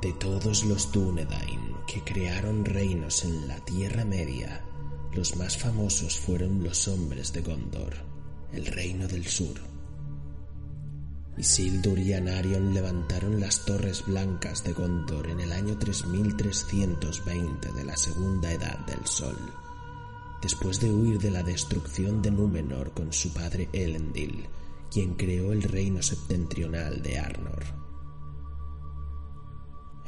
De todos los Dúnedain que crearon reinos en la Tierra Media, los más famosos fueron los hombres de Gondor, el reino del sur. Isildur y Anarion levantaron las torres blancas de Gondor en el año 3320 de la Segunda Edad del Sol, después de huir de la destrucción de Númenor con su padre Elendil, quien creó el reino septentrional de Arnor.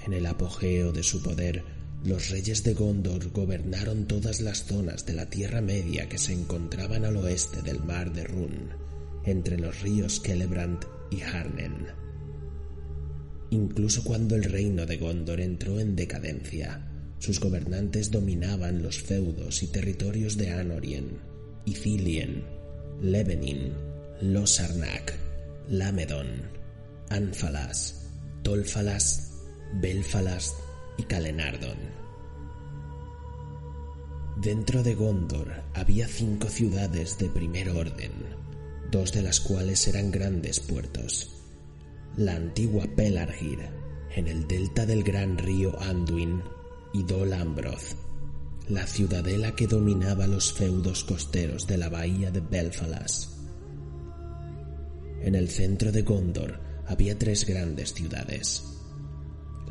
En el apogeo de su poder, los reyes de Gondor gobernaron todas las zonas de la Tierra Media que se encontraban al oeste del mar de Run, entre los ríos Celebrant y Harnen. Incluso cuando el reino de Gondor entró en decadencia, sus gobernantes dominaban los feudos y territorios de Anorien, Ithilien, Levenin, Losarnak, Lamedon, Anfalas, Tolfalas, Belfalas y Calenardon. Dentro de Gondor había cinco ciudades de primer orden, dos de las cuales eran grandes puertos. La antigua Pelargir, en el delta del gran río Anduin, y Dol Ambroth, la ciudadela que dominaba los feudos costeros de la bahía de Belfalas. En el centro de Gondor había tres grandes ciudades.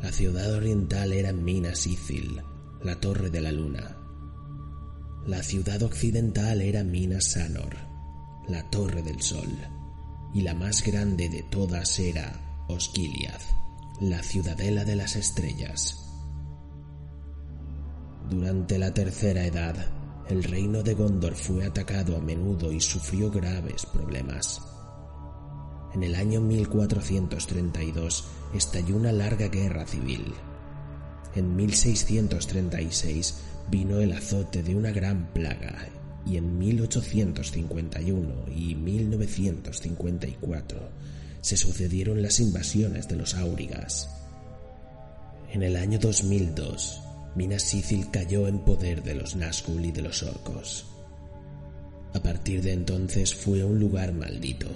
La ciudad oriental era Minas Ithil, la Torre de la Luna. La ciudad occidental era Minas Sanor, la Torre del Sol. Y la más grande de todas era Osgiliath, la ciudadela de las estrellas. Durante la Tercera Edad, el reino de Gondor fue atacado a menudo y sufrió graves problemas. En el año 1432 estalló una larga guerra civil. En 1636 vino el azote de una gran plaga y en 1851 y 1954 se sucedieron las invasiones de los áurigas. En el año 2002, Minas Sicil cayó en poder de los Nazgûl y de los orcos. A partir de entonces fue un lugar maldito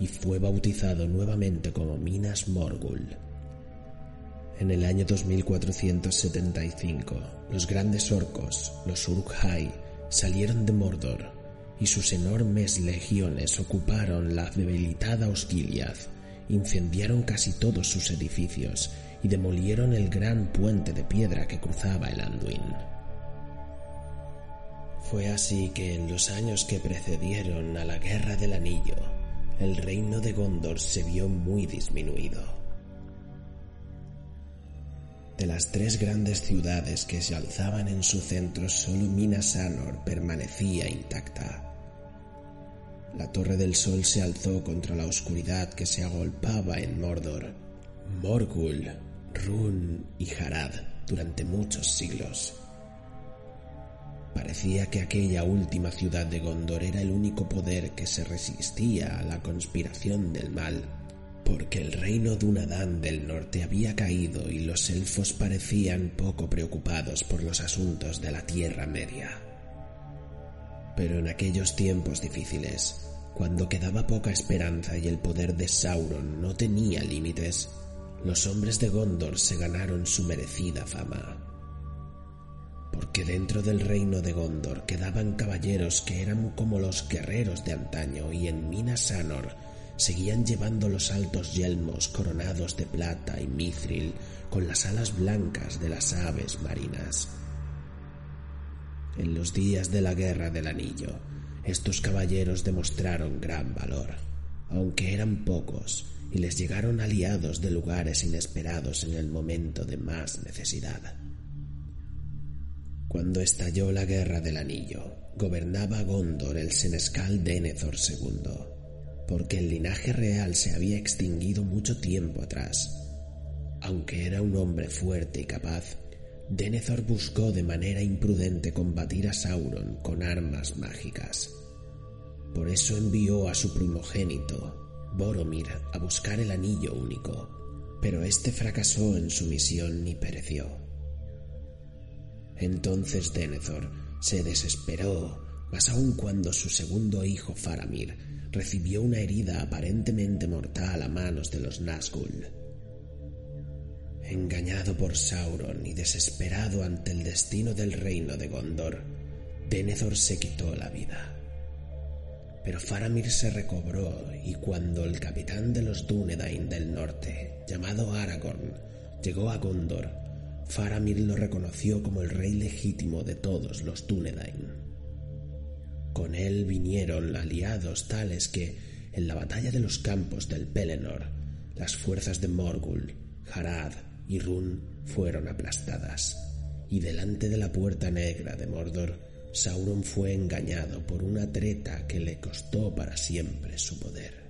y fue bautizado nuevamente como Minas Morgul. En el año 2475, los grandes orcos, los Uruk-hai, salieron de Mordor y sus enormes legiones ocuparon la debilitada Osgiliath, incendiaron casi todos sus edificios y demolieron el gran puente de piedra que cruzaba el Anduin. Fue así que en los años que precedieron a la Guerra del Anillo, el reino de Gondor se vio muy disminuido. De las tres grandes ciudades que se alzaban en su centro, solo Minas Anor permanecía intacta. La Torre del Sol se alzó contra la oscuridad que se agolpaba en Mordor, Morgul, Run y Harad durante muchos siglos. Parecía que aquella última ciudad de Gondor era el único poder que se resistía a la conspiración del mal, porque el reino Dunadán del norte había caído y los elfos parecían poco preocupados por los asuntos de la Tierra Media. Pero en aquellos tiempos difíciles, cuando quedaba poca esperanza y el poder de Sauron no tenía límites, los hombres de Gondor se ganaron su merecida fama porque dentro del reino de Gondor quedaban caballeros que eran como los guerreros de antaño y en Minas Anor seguían llevando los altos yelmos coronados de plata y mithril con las alas blancas de las aves marinas. En los días de la Guerra del Anillo, estos caballeros demostraron gran valor, aunque eran pocos, y les llegaron aliados de lugares inesperados en el momento de más necesidad. Cuando estalló la Guerra del Anillo, gobernaba Gondor el senescal Denethor II, porque el linaje real se había extinguido mucho tiempo atrás. Aunque era un hombre fuerte y capaz, Denethor buscó de manera imprudente combatir a Sauron con armas mágicas. Por eso envió a su primogénito, Boromir, a buscar el anillo único, pero éste fracasó en su misión y pereció. Entonces Denethor se desesperó, más aún cuando su segundo hijo Faramir recibió una herida aparentemente mortal a manos de los Nazgûl. Engañado por Sauron y desesperado ante el destino del reino de Gondor, Denethor se quitó la vida. Pero Faramir se recobró y cuando el capitán de los Dúnedain del norte, llamado Aragorn, llegó a Gondor, Faramir lo reconoció como el rey legítimo de todos los Dúnedain. Con él vinieron aliados tales que, en la batalla de los campos del Pelennor, las fuerzas de Morgul, Harad y Run fueron aplastadas, y delante de la puerta negra de Mordor, Sauron fue engañado por una treta que le costó para siempre su poder.